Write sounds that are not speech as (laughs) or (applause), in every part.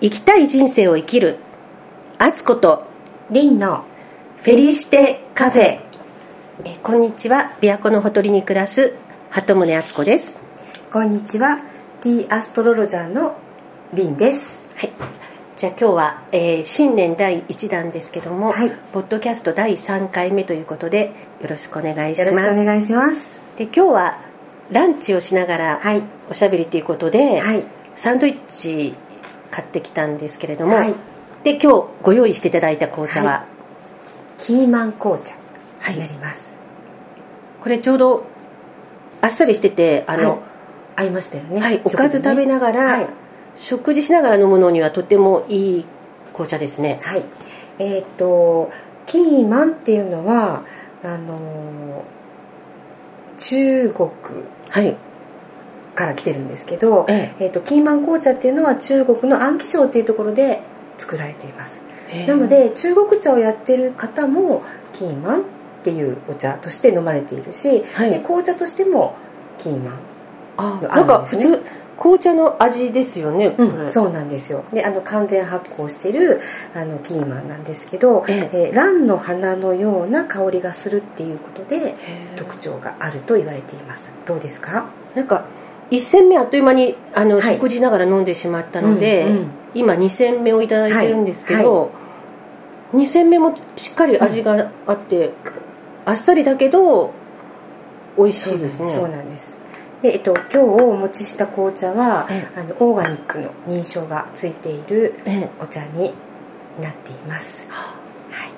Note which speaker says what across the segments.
Speaker 1: 生きたい人生を生きる。アツコと。
Speaker 2: リンの。
Speaker 1: フェリシテカフェ。えーこんにちは。琵琶湖のほとりに暮らす。鳩宗敦子です。
Speaker 2: こんにちは。ティーアストロロジャーの。リンです。
Speaker 1: はい。じゃあ今日は、えー新年第1弾ですけども、
Speaker 2: はい。
Speaker 1: ポッドキャスト第3回目ということでよろしくお願いし
Speaker 2: よろ
Speaker 1: ます
Speaker 2: しくお願いします。
Speaker 1: で今日はランチをしながら
Speaker 2: はい。
Speaker 1: おしゃべりということで、
Speaker 2: はい。
Speaker 1: サンドイッチ買ってきたんですけれども、
Speaker 2: はい。
Speaker 1: で今日ご用意していただいた紅茶は、
Speaker 2: はキーマン紅茶
Speaker 1: はい
Speaker 2: になります、
Speaker 1: これちょうどあっさりしててあの、
Speaker 2: はい。合いましたよね
Speaker 1: はい、おかず食べながら、
Speaker 2: はい、
Speaker 1: 食事しながら飲むのにはとてもいい紅茶ですね。
Speaker 2: はい。えっ、とキーマンっていうのはあのー中国
Speaker 1: はい
Speaker 2: から来てるんですけど、
Speaker 1: え
Speaker 2: え。ー、とキーマン紅茶っていうのは中国の安徽省っていうところで作られています。なので中国茶をやってる方もキーマンっていうお茶として飲まれているし、
Speaker 1: はい。
Speaker 2: で紅茶としてもキーマン、
Speaker 1: あ
Speaker 2: あ
Speaker 1: なんか普通紅茶の味ですよね、これ。
Speaker 2: そうなんですよ。であの完全発酵しているあのキーマンなんですけど、
Speaker 1: え
Speaker 2: え。ー蘭の花のような香りがするっていうことで特徴があると言われています。どうですか？
Speaker 1: なんか1戦目あっという間にあの、
Speaker 2: はい。
Speaker 1: 食事ながら飲んでしまったので、
Speaker 2: うんうん。
Speaker 1: 今2戦目をいただいてるんですけど、
Speaker 2: は
Speaker 1: 2戦目もしっかり味があって、あっさりだけど美味しいですね。
Speaker 2: そうなんです。で、えっと、今日お持ちした紅茶は、
Speaker 1: え
Speaker 2: あのオーガニックの認証がついている
Speaker 1: ええ。
Speaker 2: お茶になっています。はい。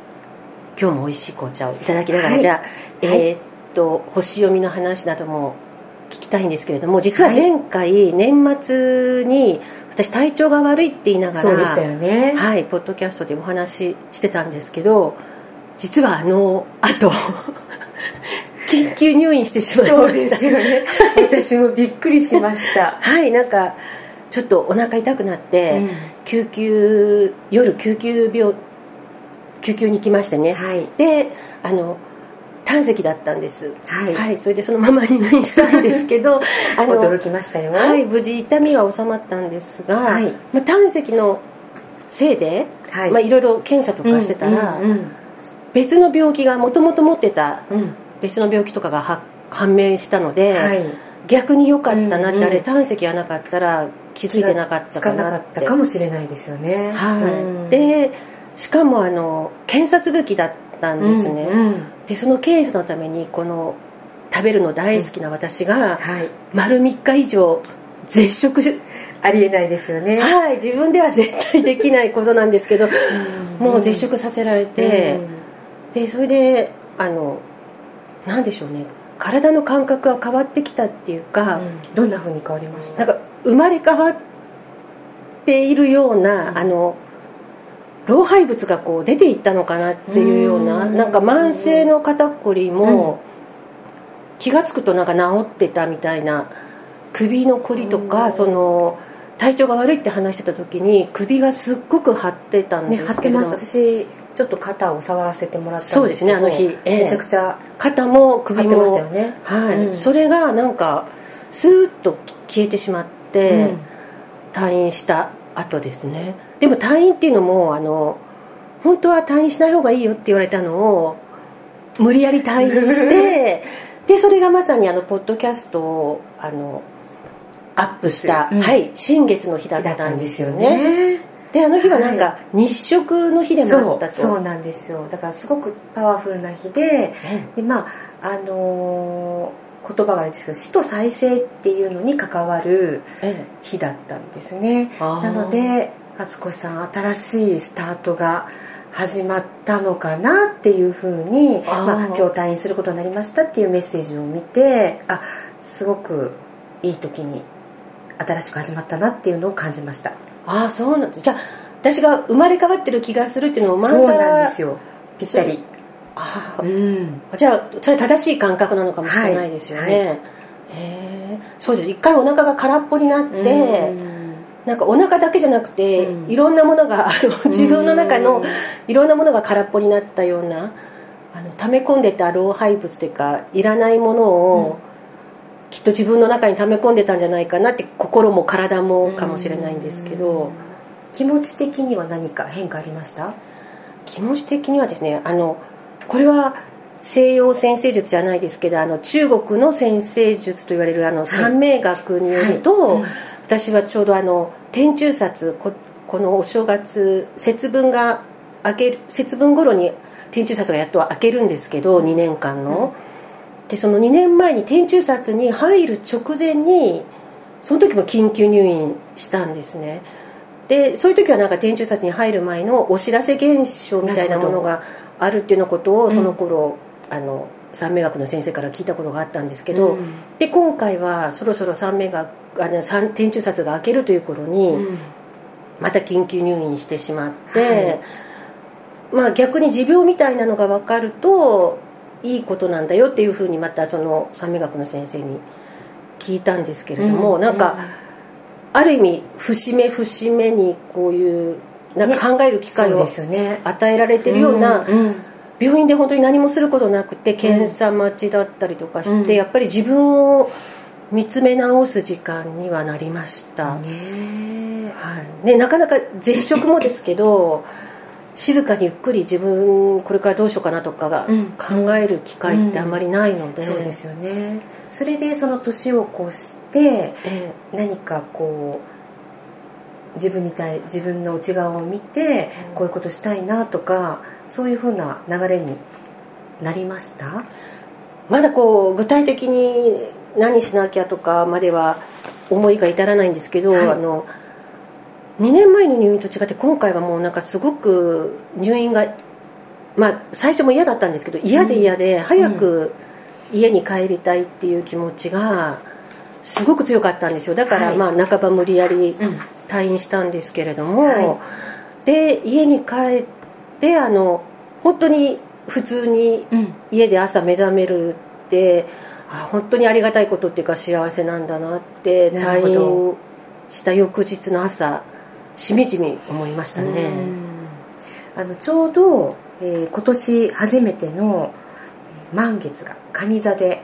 Speaker 1: 今日も美味しい紅茶をいただきながら、
Speaker 2: はい。
Speaker 1: じゃあ、
Speaker 2: はい。
Speaker 1: えーっと星読みの話なども聞きたいんですけれども実は前回、年末に私体調が悪いって言いながら
Speaker 2: ね。
Speaker 1: はいポッドキャストでお話ししてたんですけど実はあのあと (laughs) 緊急入院してしまい
Speaker 2: そうで
Speaker 1: ました
Speaker 2: すよね。私もびっくりしました。
Speaker 1: はいなんかちょっとお腹痛くなって、
Speaker 2: うん。
Speaker 1: 救急夜救急病救急に行きましてね、
Speaker 2: はい。
Speaker 1: であの胆石だったんです。
Speaker 2: はい。
Speaker 1: それでそのまま入院したんですけど (laughs) あの
Speaker 2: 驚きましたよ。
Speaker 1: はい無事痛みは収まったんですが、
Speaker 2: はい。
Speaker 1: まあ、胆石のせいで、
Speaker 2: はい。
Speaker 1: まあ、いろいろ検査とかしてたら、
Speaker 2: うんうん
Speaker 1: 別の病気がもともと持ってた
Speaker 2: うん。うん
Speaker 1: 別の病気とかがは判明したので、
Speaker 2: はい。
Speaker 1: 逆に良かったなって、
Speaker 2: うんうん。
Speaker 1: あれ胆石がなかったら気づいてなかったか
Speaker 2: つかなか
Speaker 1: なって
Speaker 2: ったかもしれないですよね。
Speaker 1: はい、
Speaker 2: うん。
Speaker 1: でしかもあの検査続きだったんですね、
Speaker 2: うんうん
Speaker 1: でその検査のためにこの食べるの大好きな私が、
Speaker 2: はい。
Speaker 1: 丸3日以上絶食し
Speaker 2: ありえないですよね。
Speaker 1: はい。自分では絶対できないことなんですけど、もう絶食させられて、でそれであのなんでしょうね。体の感覚が変わってきたっていうか、
Speaker 2: うん。どんな風に変わりました？
Speaker 1: なんか生まれ変わっているような、あの老廃物がこう出ていったのかなっていうような
Speaker 2: うん。
Speaker 1: なんか慢性の肩こりも、気が付くとなんか治ってたみたいな首のこりとか、
Speaker 2: うん。
Speaker 1: その体調が悪いって話してた時に首がすっごく張ってたんで
Speaker 2: ね
Speaker 1: すけれど
Speaker 2: 張ってました。私ちょっと肩を触らせてもらったん
Speaker 1: そうですねあの日ええ。
Speaker 2: めちゃくちゃ
Speaker 1: 肩も首も
Speaker 2: 張ってましたよね。
Speaker 1: はい、
Speaker 2: うん。
Speaker 1: それがなんかスーッと消えてしまって、
Speaker 2: うん。
Speaker 1: 退院した後ですねでも退院っていうのもあの本当は退院しない方がいいよって言われたのを無理やり退院して (laughs) でそれがまさにあのポッドキャストをあのアップした、
Speaker 2: うん。
Speaker 1: はい、新月の日だったんですよね。
Speaker 2: ね。
Speaker 1: であの日はなんか日食の日でもあ
Speaker 2: そう
Speaker 1: ったと。
Speaker 2: そうなんですよ。だからすごくパワフルな日ででまああのー言葉があれですけど死と再生っていうのに関わる
Speaker 1: ええ。
Speaker 2: 日だったんですね。
Speaker 1: あー。
Speaker 2: なので敦子さん新しいスタートが始まったのかなっていうふうにまあ、今日退院することになりましたっていうメッセージを見てあすごくいい時に新しく始まったなっていうのを感じました。
Speaker 1: ああそうなんですじゃあ私が生まれ変わってる気がするっていうのをまん
Speaker 2: そうなんですよ。ぴったり。
Speaker 1: ああ
Speaker 2: うん。
Speaker 1: じゃあそれ正しい感覚なのかもしれないですよね、
Speaker 2: はい。はい。
Speaker 1: へえそうです。一回お腹が空っぽになって、
Speaker 2: うん
Speaker 1: なんかお腹だけじゃなくて、
Speaker 2: うん。
Speaker 1: いろんなものが (laughs) あの自分の中の
Speaker 2: うん
Speaker 1: いろんなものが空っぽになったようなあの溜め込んでた老廃物というかいらないものを、きっと自分の中に溜め込んでたんじゃないかなって心も体もかもしれないんですけど、
Speaker 2: 気持ち的には何か変化ありました？
Speaker 1: 気持ち的にはですねあのこれは西洋先生術じゃないですけどあの中国の先生術と言われるあの三名学によると、はいはい。うん、私はちょうどあの天中札ここのお正月節分が明ける節分頃に天中札がやっと開けるんですけど2年間の、うん、でその2年前に天中札に入る直前にその時も緊急入院したんですね。でそういう時はなんか天中札に入る前のお知らせ現象みたいなものがあるっていうのことをその頃、うん、あの三名学の先生から聞いたことがあったんですけど、うん、で今回はそろそろ三名学あの天中札が開けるという頃に、また緊急入院してしまって、はい、まあ逆に持病みたいなのが分かるといいことなんだよっていうふうにまたその三名学の先生に聞いたんですけれども、うん、なんか、ある意味節目節目にこういうなんか考える機会を与えられてるような、病院で本当に何もすることなくて検査待ちだったりとかして、やっぱり自分を見つめ直す時間にはなりました、ねはい。ね、なかなか絶食もですけど (laughs) 静かにゆっくり自分これからどうしようかなとかが考える機会ってあまりないので、
Speaker 2: うんうん、そうですよね。それでその年を越して何かこう自分に対自分の内側を見てこういうことしたいなとかそういうふうな流れになりました？
Speaker 1: まだこう具体的に何しなきゃとかまでは思いが至らないんですけど、はい、あの2年前の入院と違って今回はもうなんかすごく入院がまあ最初も嫌だったんですけど嫌で嫌で早く家に帰りたいっていう気持ちがすごく強かったんですよ。だからまあ半ば無理やり退院したんですけれども、はい、で家に帰ってあの本当に普通に家で朝目覚めるって、あ本当にありがたいことっていうか幸せなんだなって退院した翌日の朝しみじみ思いましたね。
Speaker 2: あのちょうど、えー、今年初めての満月が蟹座で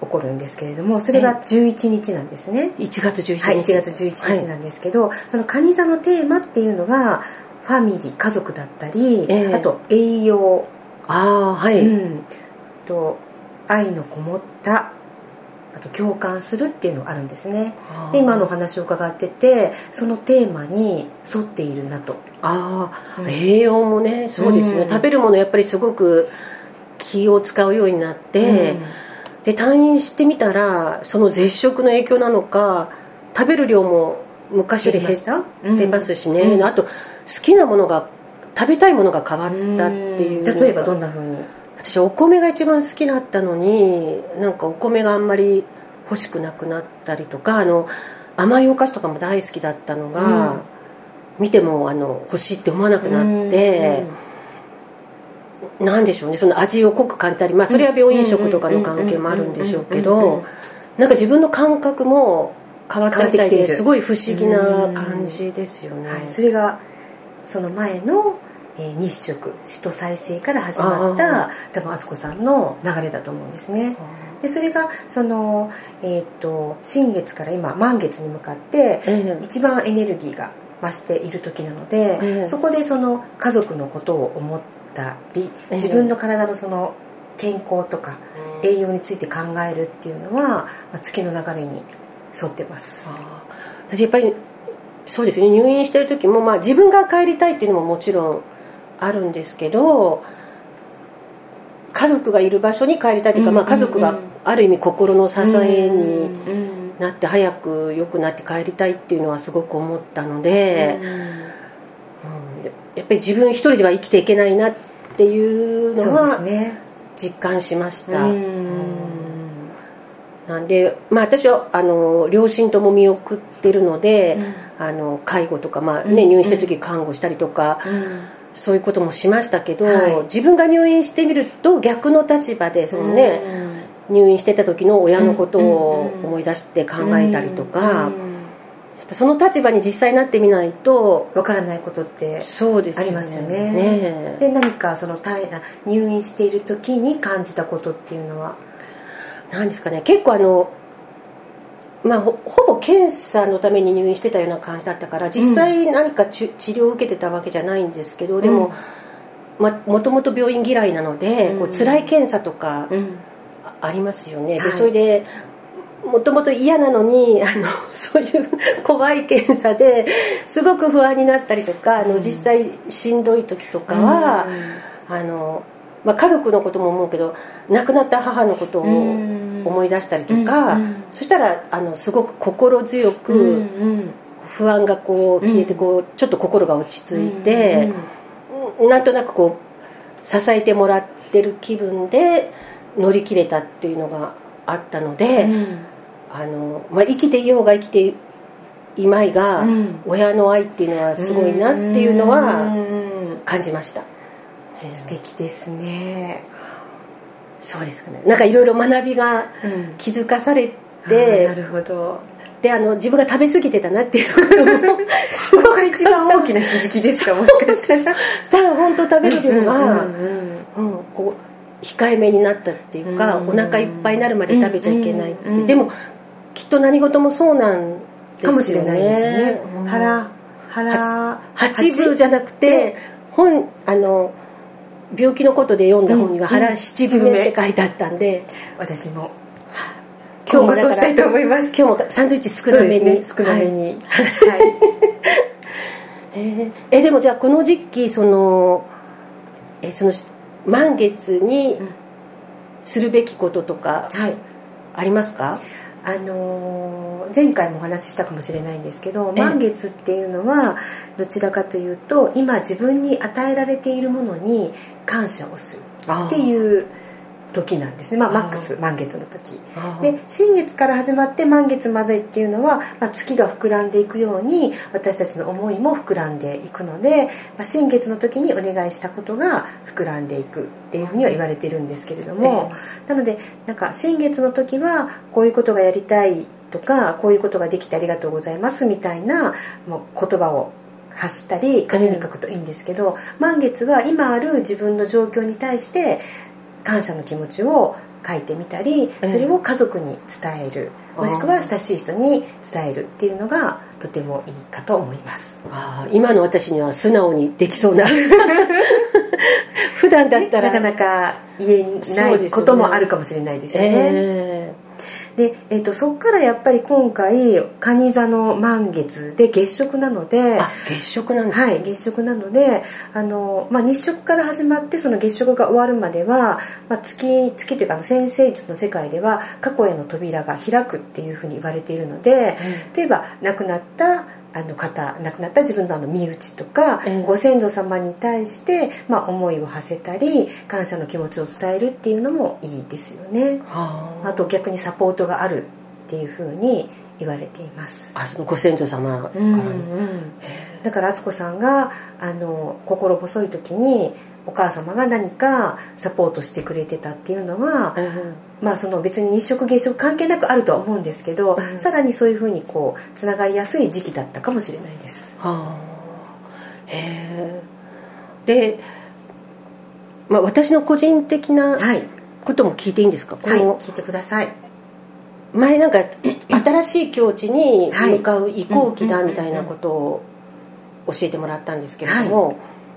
Speaker 2: 起こるんですけれども、はい、それが11日なんですね。
Speaker 1: 1月11日、
Speaker 2: はい、1月11日なんですけど、はい、その蟹座のテーマっていうのがファミリー家族だったり、えー、あと栄養。
Speaker 1: ああはい、う
Speaker 2: ん、と愛のこもったあと共感するっていうのがあるんですね。で今のお話を伺っててそのテーマに沿っているなと。
Speaker 1: ああ、うん、栄養もねそうですね、うん、食べるものやっぱりすごく気を使うようになって、うん、で退院してみたらその絶食の影響なのか食べる量も昔より減ってますしね、あと好きなものが食べたいものが変わったっていう。
Speaker 2: 例えばどんなふうに？
Speaker 1: 私お米が一番好きだったのになんかお米があんまり欲しくなくなったりとかあの甘いお菓子とかも大好きだったのが、うん、見てもあの欲しいって思わなくなって、うん、なんでしょうね。その味を濃く感じたり、まあ、それは病院食とかの関係もあるんでしょうけどなんか自分の感覚も変わったみたいですごい不思議な感じですよね。
Speaker 2: はい、それがその前のえー、日食使徒再生から始まった多分敦子さんの流れだと思うんですね。でそれがその、えーと、新月から今満月に向かって一番エネルギーが増している時なので、えー、そこでその家族のことを思ったり自分の体のその健康とか栄養について考えるっていうのは、まあ、月の流れに沿ってます。
Speaker 1: 私やっぱりそうですね。入院してる時も、まあ、自分が帰りたいっていうのももちろんあるんですけど家族がいる場所に帰りたいというか、まあ、家族がある意味心の支えになって早く良くなって帰りたいっていうのはすごく思ったので、うん、やっぱり自分一人では生きていけないなっていうのは実感しました。なんで、まあ、私はあの両親とも見送ってるので、うん、あの介護とか、まあね、入院してる時看護したりとか、うん。そういうこともしましたけど、はい、自分が入院してみると逆の立場でそのね、入院してた時の親のことを思い出して考えたりとか、その立場に実際になってみないと
Speaker 2: わからないことってありますよね。ねで何かその入院している時に感じたことっていうのは？
Speaker 1: 何ですかね。結構あのまあ、ほほぼ検査のために入院してたような感じだったから実際何かち、治療を受けてたわけじゃないんですけどでも、まあ、もともと病院嫌いなので、こう辛い検査とかありますよね、でそれでもともと嫌なのにあの (laughs) そういう怖い検査ですごく不安になったりとかあの実際しんどい時とかは、あのまあ、家族のことも思うけど亡くなった母のことを思い出したりとか、そしたらあのすごく心強く不安がこう消えてこうちょっと心が落ち着いて、なんとなくこう支えてもらってる気分で乗り切れたっていうのがあったので、あのまあ、生きていようが生きていまいが、親の愛っていうのはすごいなっていうのは感じました。
Speaker 2: 素敵ですね。
Speaker 1: そうですかね。なんかいろいろ学びが気づかされて、
Speaker 2: うん、なるほど。
Speaker 1: であの自分が食べ過ぎてたなっていうところも (laughs)
Speaker 2: そこが一番大きな気づきですかもしかし
Speaker 1: たら。本当食べる量は、うん、こう控えめになったっていうか、お腹いっぱいになるまで食べちゃいけないって、でもきっと何事もそうなんですよね。
Speaker 2: かもしれないですね、腹腹
Speaker 1: 八分じゃなくて本あの病気のことで読んだ本には腹七分目って書いてあったんで、
Speaker 2: 私も。今日もそうしたいと思います。
Speaker 1: 今日もサンドイッチ少なめに、ね、
Speaker 2: 少なめに。はい、
Speaker 1: えでもじゃあこの時期そのえその満月にするべきこととかありますか、はい
Speaker 2: あのー、前回もお話ししたかもしれないんですけど満月っていうのはどちらかというと今自分に与えられているものに感謝をするっていう時なんですね、まあ、マックス満月の時。で新月から始まって満月までっていうのは、まあ、月が膨らんでいくように私たちの思いも膨らんでいくので、まあ、新月の時にお願いしたことが膨らんでいくっていうふうには言われてるんですけれども、えー、なのでなんか新月の時はこういうことがやりたいとかこういうことができてありがとうございますみたいなもう言葉を発したり紙に書くといいんですけど、うん、満月は今ある自分の状況に対して感謝の気持ちを書いてみたりそれを家族に伝える、うん、もしくは親しい人に伝えるっていうのがとてもいいかと思います。
Speaker 1: あ今の私には素直にできそうな普段だったら、
Speaker 2: なかなか言えないこともあるかもしれないですよね、えーで、えーと、そこからやっぱり今回蟹座の満月で月食なので
Speaker 1: 月食なんです
Speaker 2: はい月食なのであの、まあ、日食から始まってその月食が終わるまでは、まあ、月月というか先生術の世界では過去への扉が開くっていうふうに言われているので、うん、例えば亡くなったあの方亡くなった自分のあの身内とか、うん、ご先祖様に対して、まあ、思いを馳せたり感謝の気持ちを伝えるっていうのもいいですよね。あ。と逆にサポートがあるっていうふうに言われています。
Speaker 1: あそのご先祖様から、
Speaker 2: うんうん、だから敦子さんがあの心細い時にお母様が何かサポートしてくれてたっていうのは、うん、まあその別に日食月食関係なくあるとは思うんですけど、うん、さらにそういうふうにこうつながりやすい時期だったかもしれないです。は
Speaker 1: あ、へえ。で、まあ、私の個人的なことも聞いていいんですか、
Speaker 2: はい、聞いてください。
Speaker 1: 前なんか (clears throat) 新しい境地に向かう移行期だみたいなことを教えてもらったんですけれども、はい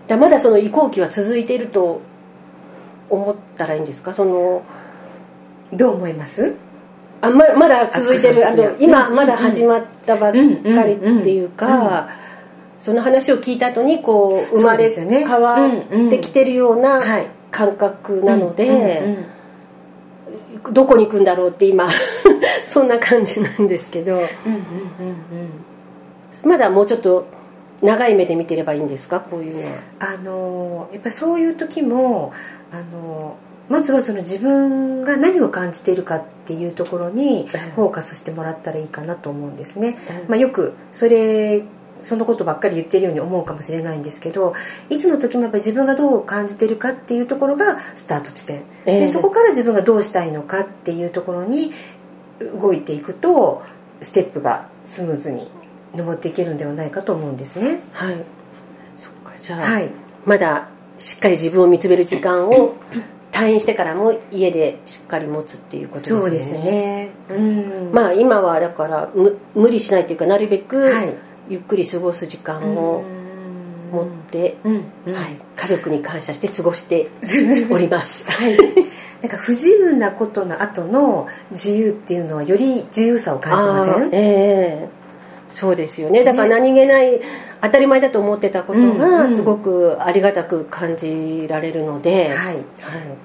Speaker 1: だまだその移行期は続いていると思ったらいいんですか？その
Speaker 2: どう思います？
Speaker 1: あままだ続いてるあの今まだ始まったばっかりっていうかその話を聞いた後にこう生まれ変わってきてるような感覚なのでどこに行くんだろうって今 (laughs) そんな感じなんですけど。まだもうちょっと長い目で見てればいいんですか？こういうのは。
Speaker 2: あのやっぱりそういう時もあのまずはその自分が何を感じているかっていうところにフォーカスしてもらったらいいかなと思うんですね、まあ、よくそれそのことばっかり言ってるように思うかもしれないんですけどいつの時もやっぱり自分がどう感じてるかっていうところがスタート地点、でそこから自分がどうしたいのかっていうところに動いていくとステップがスムーズに登っていけるんではないかと思うんですね。
Speaker 1: はい。そっかじゃあ、はい、まだしっかり自分を見つめる時間を (clears throat) 退院してからも家でしっかり持つっていうことですね。
Speaker 2: そうですね。うん。
Speaker 1: まあ今はだからむ無理しないというかなるべく
Speaker 2: はい。
Speaker 1: ゆっくり過ごす時間を持って、
Speaker 2: うん。うん。
Speaker 1: はい、家族に感謝して過ごして (laughs) おります。
Speaker 2: はい、なんか不自由なことの後の自由っていうのはより自由さを感じません？
Speaker 1: ええそうですよね。だから
Speaker 2: ね。
Speaker 1: 何気ない当たり前だと思ってたこと
Speaker 2: うんうん。
Speaker 1: がすごくありがたく感じられるので、
Speaker 2: はい。
Speaker 1: はい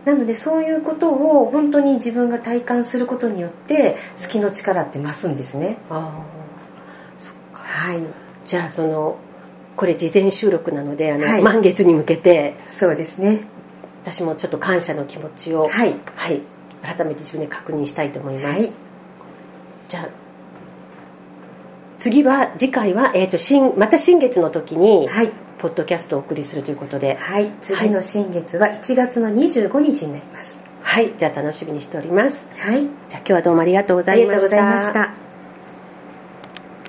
Speaker 2: なのでそういうことを本当に自分が体感することによって好きの力って増すんですね。
Speaker 1: ああそっか。
Speaker 2: はい。
Speaker 1: じゃあそのこれ事前収録なのであの、
Speaker 2: はい。
Speaker 1: 満月に向けて
Speaker 2: そうですね。
Speaker 1: 私もちょっと感謝の気持ちを
Speaker 2: はい。
Speaker 1: はい、改めて自分で確認したいと思います、
Speaker 2: はい。
Speaker 1: じゃあ次は次回は、えー、と新また新月の時に、
Speaker 2: はい。
Speaker 1: ポッドキャストをお送りするということで。
Speaker 2: はい。次の新月は1月の25日になります。
Speaker 1: はい。じゃあ楽しみにしております。
Speaker 2: はい。
Speaker 1: じゃあ今日はどうもありがとうござ
Speaker 2: あ
Speaker 1: いました。
Speaker 2: りがとうございました